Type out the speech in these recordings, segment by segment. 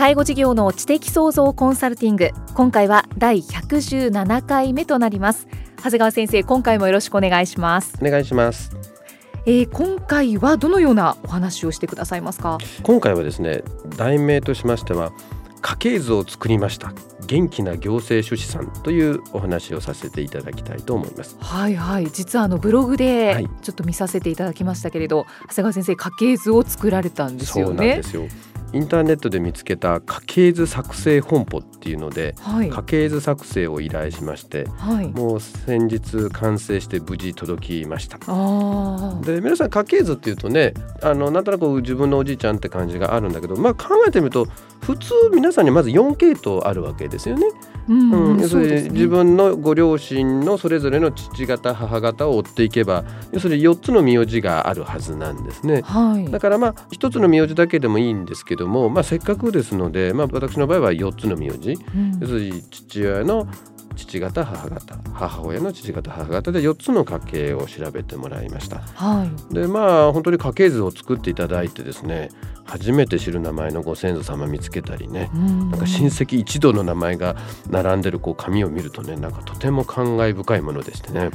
介護事業の知的創造コンサルティング。今回は第117回目となります。長谷川先生今回もよろしくお願いします。お願いします。えー、今回はどのようなお話をしてくださいますか？今回はですね題名としましては家系図を作りました元気な行政書士さんというお話をさせていただきたいと思います。はいはい。実はあのブログでちょっと見させていただきましたけれど、はい、長谷川先生家系図を作られたんですよね。そうなんですよインターネットで見つけた家系図作成本舗っていうので、はい、家系図作成を依頼しまして、はい、もう先日完成して無事届きました。で皆さん家系図っていうとねあのなんとなく自分のおじいちゃんって感じがあるんだけどまあ考えてみると普通皆さんにまず4系統あるわけですよね。うん、うん、要するに、ね、自分のご両親のそれぞれの父方母方を追っていけば要するに4つの名字があるはずなんですね。はい、だからまあ1つの名字だけでもいいんですけども、まあ、せっかくですので、まあ、私の場合は4つの名字、うん、要するに父親の父方母方母親の父方母方で4つの家系を調べてもらいました。はい、でまあ本当に家系図を作っていただいてですね初めて知る名前のご先祖様見つけたりね、んなんか親戚一同の名前が並んでるこう紙を見るとねなんかとても感慨深いものでしてね。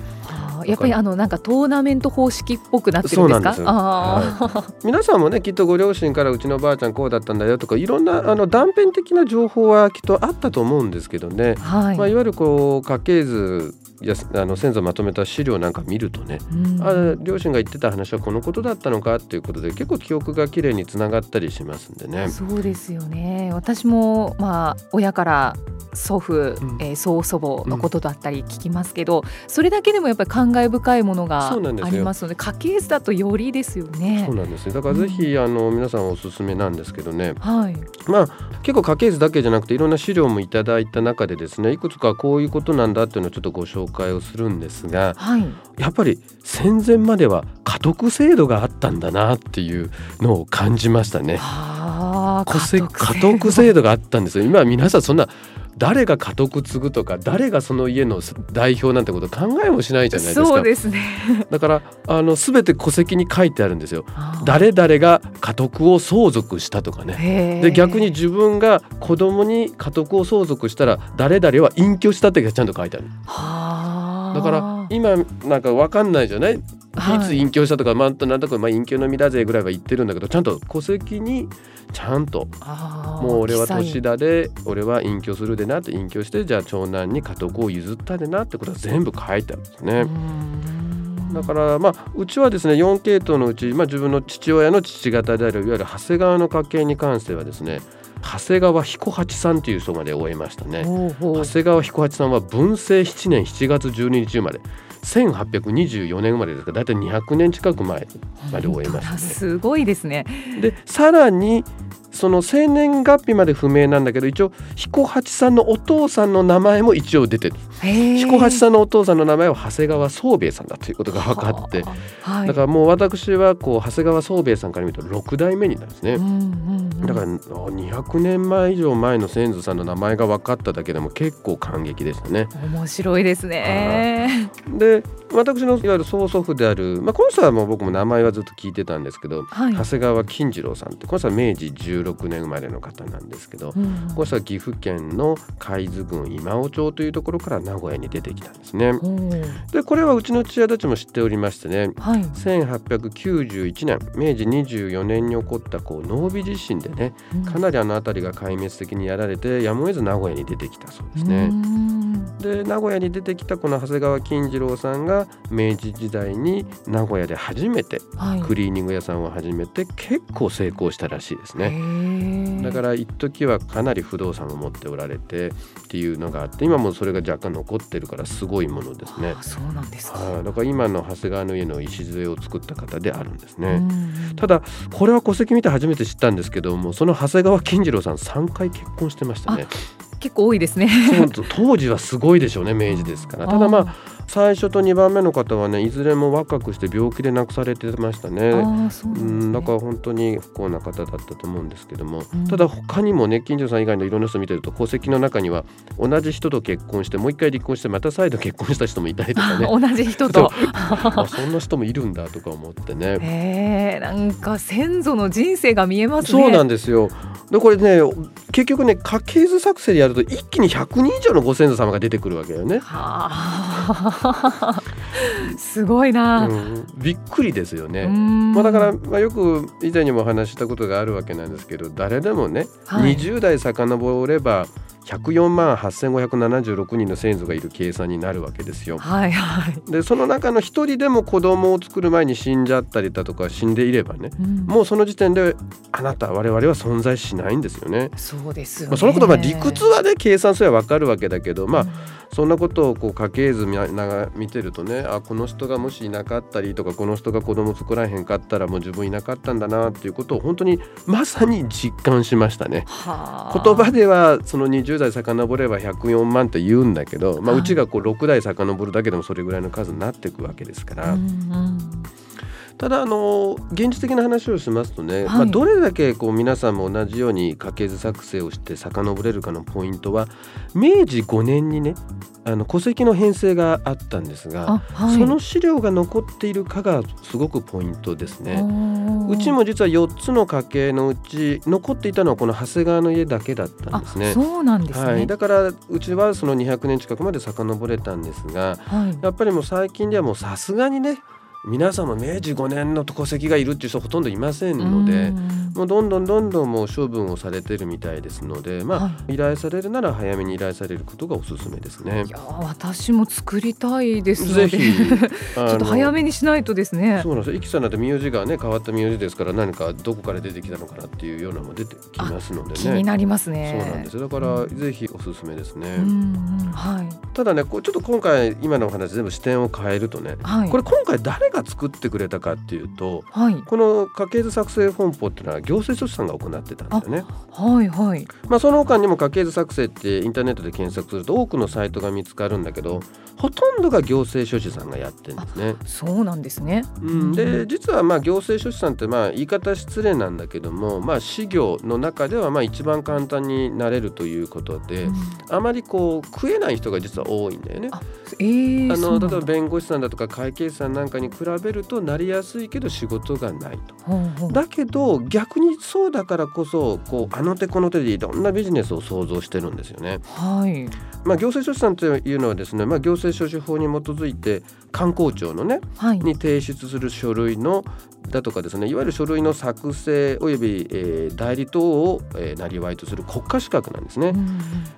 やっぱりあのなんかトーナメント方式っぽくなってるんですか？はい、皆さんもねきっとご両親からうちのばあちゃんこうだったんだよとかいろんなあの断片的な情報はきっとあったと思うんですけどね。はい、まあいわゆるこう家系図やあの先祖まとめた資料なんか見るとね、うん、あ両親が言ってた話はこのことだったのかっていうことで結構記憶がきれいにつながったりしますんでね。そうですよね。私もまあ親から祖父、うん、えー、曽祖母のことだったり聞きますけど、うん、それだけでもやっぱり感慨深いものがありますので家系図だとよりですよね。そうなんですだからぜひ、うん、あの皆さんおすすめなんですけどね、はい、まあ結構家系図だけじゃなくていろんな資料もいただいた中でですねいくつかこういうことなんだっていうのをちょっとご紹介をするんですが、はい、やっぱり戦前までは家督制度があったんだなっていうのを感じましたね。家督制度があったんですよ今皆さんそんな誰が家督継ぐとか誰がその家の代表なんてこと考えもしないじゃないですか。そうですね。だからあの全て戸籍に書いてあるんですよ。誰々が家督を相続したとかね。で逆に自分が子供に家督を相続したら誰々は隠居したってちゃんと書いてある。だから今なんかわかんないじゃない？いつ隠居したとか、まあ、なんとか、まあ、隠居の身だぜぐらいは言ってるんだけどちゃんと戸籍にちゃんともう俺は年田で俺は隠居するでなって隠居してじゃあ長男に家督を譲ったでなってことは全部書いてあるんですね。だからまあうちはですね4系統のうち、まあ、自分の父親の父方であるいわゆる長谷川の家系に関してはですね長谷川彦八さんという人まで終えましたね。長谷川彦八さんは文政7年7月12日生まれ1824年生まれですか。ら大体200年近く前まで終えました、ね、すごいですね。でさらにその生年月日まで不明なんだけど一応彦八さんのお父さんの名前も一応出てる。彦八さんのお父さんの名前は長谷川宗兵衛さんだということが分かって、はい、だからもう私はこう長谷川宗兵衛さんから見ると6代目になるんですね、うんうんうん、だから200年前以上前の先祖さんの名前が分かっただけでも結構感激でしたね。面白いですね。で私のいわゆる曽祖父である、まあ、この人はもう僕も名前はずっと聞いてたんですけど、はい、長谷川金次郎さんってこの人は明治16年生まれの方なんですけど、うん、この人は岐阜県の海津郡今尾町というところから名古屋に出てきたんですね。でこれはうちの父親たちも知っておりましてね、はい、1891年明治24年に起こったこう濃尾地震でね、かなりあの辺りが壊滅的にやられてやむを得ず名古屋に出てきたそうですね。で名古屋に出てきたこの長谷川金次郎さんが明治時代に名古屋で初めてクリーニング屋さんを始めて結構成功したらしいですね。だから一時はかなり不動産を持っておられてっていうのがあって今もそれが若干残ってるからすごいものですね。そうなんですだから今の長谷川の家の礎を作った方であるんですね。ただこれは戸籍見て初めて知ったんですけどもその長谷川金次郎さん3回結婚してましたね。結構多いですね当時はすごいでしょうね明治ですから ただまあ最初と2番目の方はねいずれも若くして病気で亡くされてましたね。う、ね、んだから本当に不幸な方だったと思うんですけども、うん、ただ他にもね近所さん以外のいろんな人見てると戸籍の中には同じ人と結婚してもう一回離婚してまた再度結婚した人もいたりとかね。同じ人と。そんな人もいるんだとか思ってね。えー、なんか先祖の人生が見えます、ね、そうなんですよ。でこれね結局ね家系図作成でやると一気に100人以上のご先祖様が出てくるわけよね。はあ すごいな、うん、びっくりですよね。まあ、だから、まあ、よく以前にも話したことがあるわけなんですけど誰でもね、はい、20代遡れば104万8576人の先祖がいる計算になるわけですよ。はいはい、でその中の一人でも子供を作る前に死んじゃったりだとか死んでいればね、うん、もうその時点であなた我々は存在しないんですよね。そうですよ、ね、まあ、そのことは理屈はね計算すれば分かるわけだけどまあ、うんそんなことをこう家系図見見てるとねあこの人がもしいなかったりとかこの人が子供作らへんかったらもう自分いなかったんだなっていうことを本当にまさに実感しましたね。言葉ではその20代遡れば104万って言うんだけど、まあ、うちがこう6代遡るだけでもそれぐらいの数になっていくわけですから。うんうんただあの現実的な話をしますとね、はい、まあ、どれだけこう皆さんも同じように家系図作成をして遡れるかのポイントは明治5年にねあの戸籍の編成があったんですが、はい、その資料が残っているかがすごくポイントですね。うちも実は4つの家系のうち残っていたのはこの長谷川の家だけだったんですね。そうなんですね、はい、だからうちはその200年近くまで遡れたんですが、はい、やっぱりもう最近ではもうさすがにね皆さんも明治5年の戸籍がいるっていう人ほとんどいませんのでもうどんどんどんどんもう処分をされてるみたいですので、まあ、はい、依頼されるなら早めに依頼されることがおすすめですね。いや私も作りたいですぜひ ちょっと早めにしないとですね。そうなんですよ。イキさんなんて名字がね変わった名字ですから何かどこから出てきたのかなっていうようなのも出てきますのでね。気になりますね。そうなんですだから、ぜひおすすめですね。はい。ただねこうちょっと今回今のお話全部視点を変えるとね、はい、これ今回誰が作ってくれたたかっていうと、はい、この家系図作成本舗っていうのは行政書士さんが行ってたんですよね。はいはい。まあその他にも家系図作成ってインターネットで検索すると多くのサイトが見つかるんだけど、ほとんどが行政書士さんがやってるんですね。そうなんですね。うん、で実はまあ行政書士さんってまあ言い方失礼なんだけども、まあ事業の中ではまあ一番簡単になれるということで、うん、あまりこう食えない人が実は多いんだよね。あ、えー、あの例えば弁護士さんだとか会計士さんなんかに比べるとなりやすいけど仕事がないと。だけど逆にそうだからこそこうあの手この手でいろんなビジネスを想像してるんですよね。はい。まあ行政書士さんというのはですね、まあ行政書士法に基づいて観光庁のね、はい、に提出する書類のだとかですねいわゆる書類の作成および、えー、代理等を、えー、なりわいとする国家資格なんですね。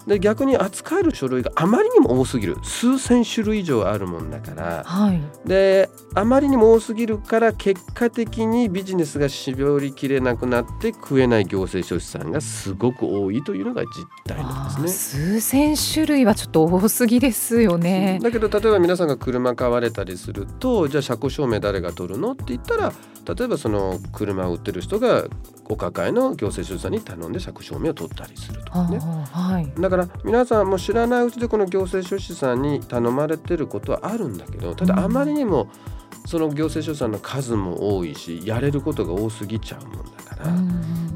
で逆に扱える書類があまりにも多すぎる数千種類以上あるもんだから、はい、であまりにも多すぎるから結果的にビジネスが絞りきれなくなって食えない行政書士さんがすごく多いというのが実態なんですね。数千種類はちょっと多すぎですよね。だけど例えば皆さんが車買われたりするとじゃあ車庫証明誰が取るの？って言ったら例えばその車を売ってる人がお抱えの行政書士さんに頼んで借証明を取ったりするとかね、はい、だから皆さんも知らないうちでこの行政書士さんに頼まれてることはあるんだけどただあまりにもその行政書士さんの数も多いしやれることが多すぎちゃうもんだから、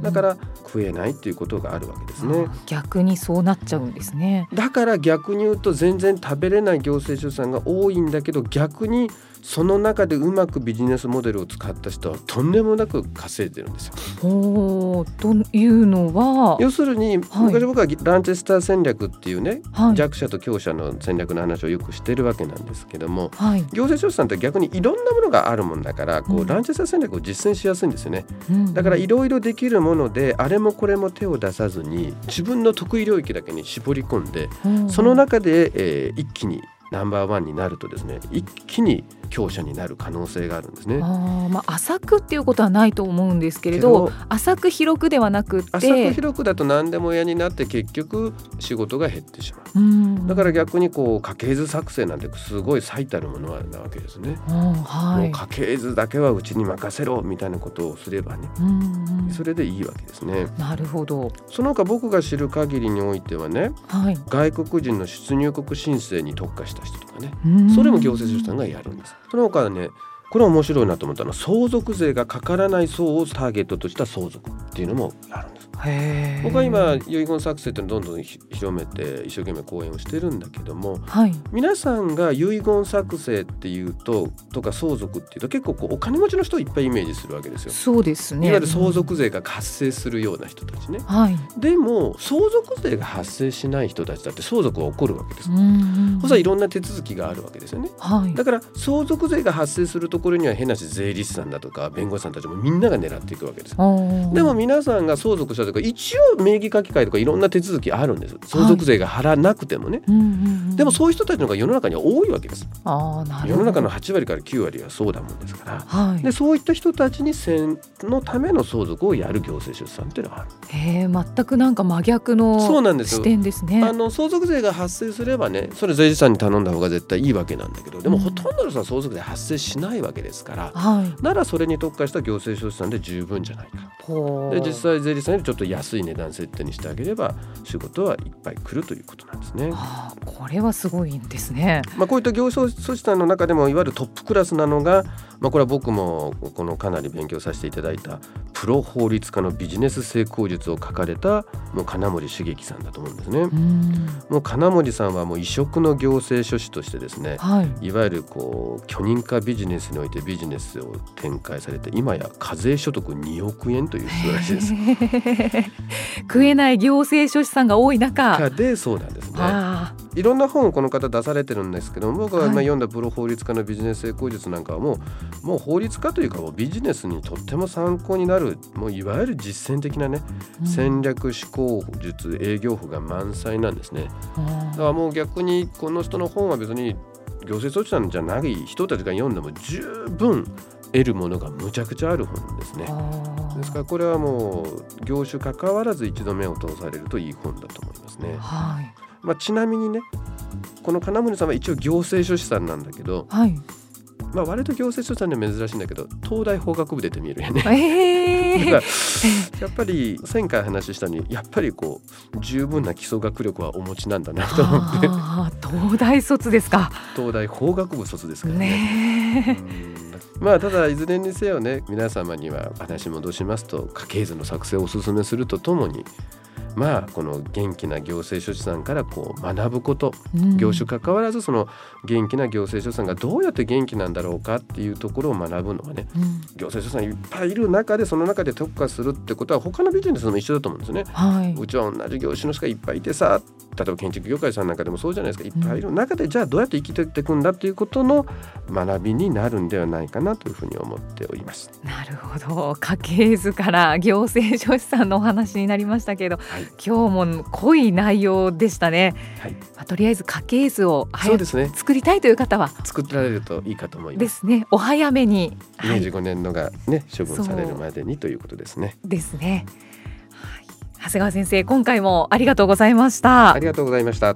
だから食えないっていうことがあるわけですね。逆にそうなっちゃうんですね。だから逆に言うと全然食べれない行政書士さんが多いんだけど逆にその中でうまくビジネスモデルを使った人はとんでもなく稼いでるんですよ。おというのは？要するに、はい、昔僕はランチェスター戦略っていうね、はい、弱者と強者の戦略の話をよくしてるわけなんですけども、はい、行政書士さんって逆にいろんなものがあるもんだからこう、うん、ランチェスター戦略を実践しやすいんですよね。うん、だからいろいろできるもものであれもこれも手を出さずに自分の得意領域だけに絞り込んで、うん、その中で、えー、一気にナンバーワンになるとですね一気に強者になる可能性があるんですね。あまあ、浅くっていうことはないと思うんですけれど浅く広くではなくて浅く広くだと何でも嫌になって結局仕事が減ってしまう。うだから逆にこう家系図作成なんてすごい最たるものなわけですね。はい、もう家系図だけはうちに任せろみたいなことをすればねそれでいいわけですね。なるほどその他僕が知る限りにおいてはね、はい、外国人の出入国申請に特化した人とかねそれも行政書士さんがやるんです。その他はねこれは面白いなと思ったのは相続税がかからない層をターゲットとした相続っていうのもあるんです。僕は今遺言作成っていうのをどんどん広めて一生懸命講演をしてるんだけども、はい、皆さんが遺言作成っていうととか相続っていうと結構こうお金持ちの人をいっぱいイメージするわけですよ。そうですねいわゆる相続税が発生するような人たちね。はい、でも相続税が発生しない人たちだって相続は起こるわけです。そしたらいろんな手続きがあるわけですよね。はい、だから相続税が発生するところには変なし税理士さんだとか弁護士さんたちもみんなが狙っていくわけです。でも皆さんが相続したとか一応名義書き換えとかいろんな手続きあるんです。相続税が払わなくてもね、はい。でもそういう人たちのが世の中には多いわけです。あな世の中の8割から9割はそうだもんですから、はい、でそういった人たちに選のための相続をやる行政出産っていうのはある。へ全くなんか真逆の視点ですね。あの相続税が発生すればねそれ税理士さんに頼んだ方が絶対いいわけなんだけどでも、ほとんどの人は相続税発生しないわけですから、はい、ならそれに特化した行政出産で十分じゃないか。で実際税理士さんよりちょっと安い値段設定にしてあげれば仕事はいっぱい来るということなんですね。はあ、これはすごいんですね。まあこういった行政組織さんの中でもいわゆるトップクラスなのが、まあこれは僕もこのかなり勉強させていただいたプロ法律家のビジネス成功術を書かれたもう金森茂樹さんだと思うんですね。もう金森さんはもう異色の行政書士としてですね、はい、いわゆるこう許認可ビジネスにおいてビジネスを展開されて今や課税所得2億円という素晴らしいです。食えない行政書士さんが多い中でそうなんですね。いろんな本をこの方出されてるんですけど僕が今読んだプロ法律家のビジネス成功術なんかはもうもう法律家というかもうビジネスにとっても参考になるもういわゆる実践的なね、うん、戦略思考術営業法が満載なんですね。だからもう逆にこの人の本は別に行政措置なんじゃない人たちが読んでも十分得るものがむちゃくちゃある本ですね。ですからこれはもう業種関わらず一度目を通されるといい本だと思いますね。はい、まあ、ちなみにねこの金森さんは一応行政書士さんなんだけど、はい、まあ割と行政書士さんには珍しいんだけど東大法学部出て見るよね。えー、やっぱり前回話したにやっぱりこう十分な基礎学力はお持ちなんだなと思って。東大卒ですか。東大法学部卒ですからね。ねまあただいずれにせよね皆様には話戻しますと家系図の作成をお勧めするとともにまあこの元気な行政書士さんからこう学ぶこと、うん、業種関わらずその元気な行政書士さんがどうやって元気なんだろうかっていうところを学ぶのはね、うん、行政書士さんいっぱいいる中でその中で特化するってことは他のビジネスも一緒だと思うんですね。はい、うちは同じ業種の人がいっぱいいてさ例えば建築業界さんなんかでもそうじゃないですか。いっぱいいる中で、じゃあどうやって生きていくんだっていうことの学びになるんではないかなというふうに思っております。なるほど。家系図から行政書士さんのお話になりましたけど、はい、今日も濃い内容でしたね。はい、まあ、とりあえず家系図を早く作りたいという方は作られるといいかと思います。ですね。お早めに。明治5年のがね、処分されるまでにということですね。ですね。長谷川先生今回もありがとうございましたありがとうございました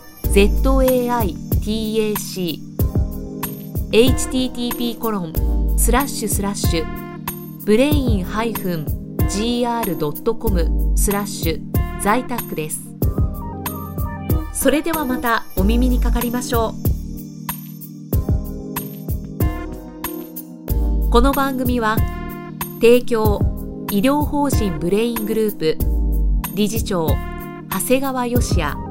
zaitac http コロンスラッシュスラッシュブレイン -gr.com スラッシュ在宅です。それではまたお耳にかかりましょう。この番組は提供医療法人ブレイングループ理事長長谷川義也。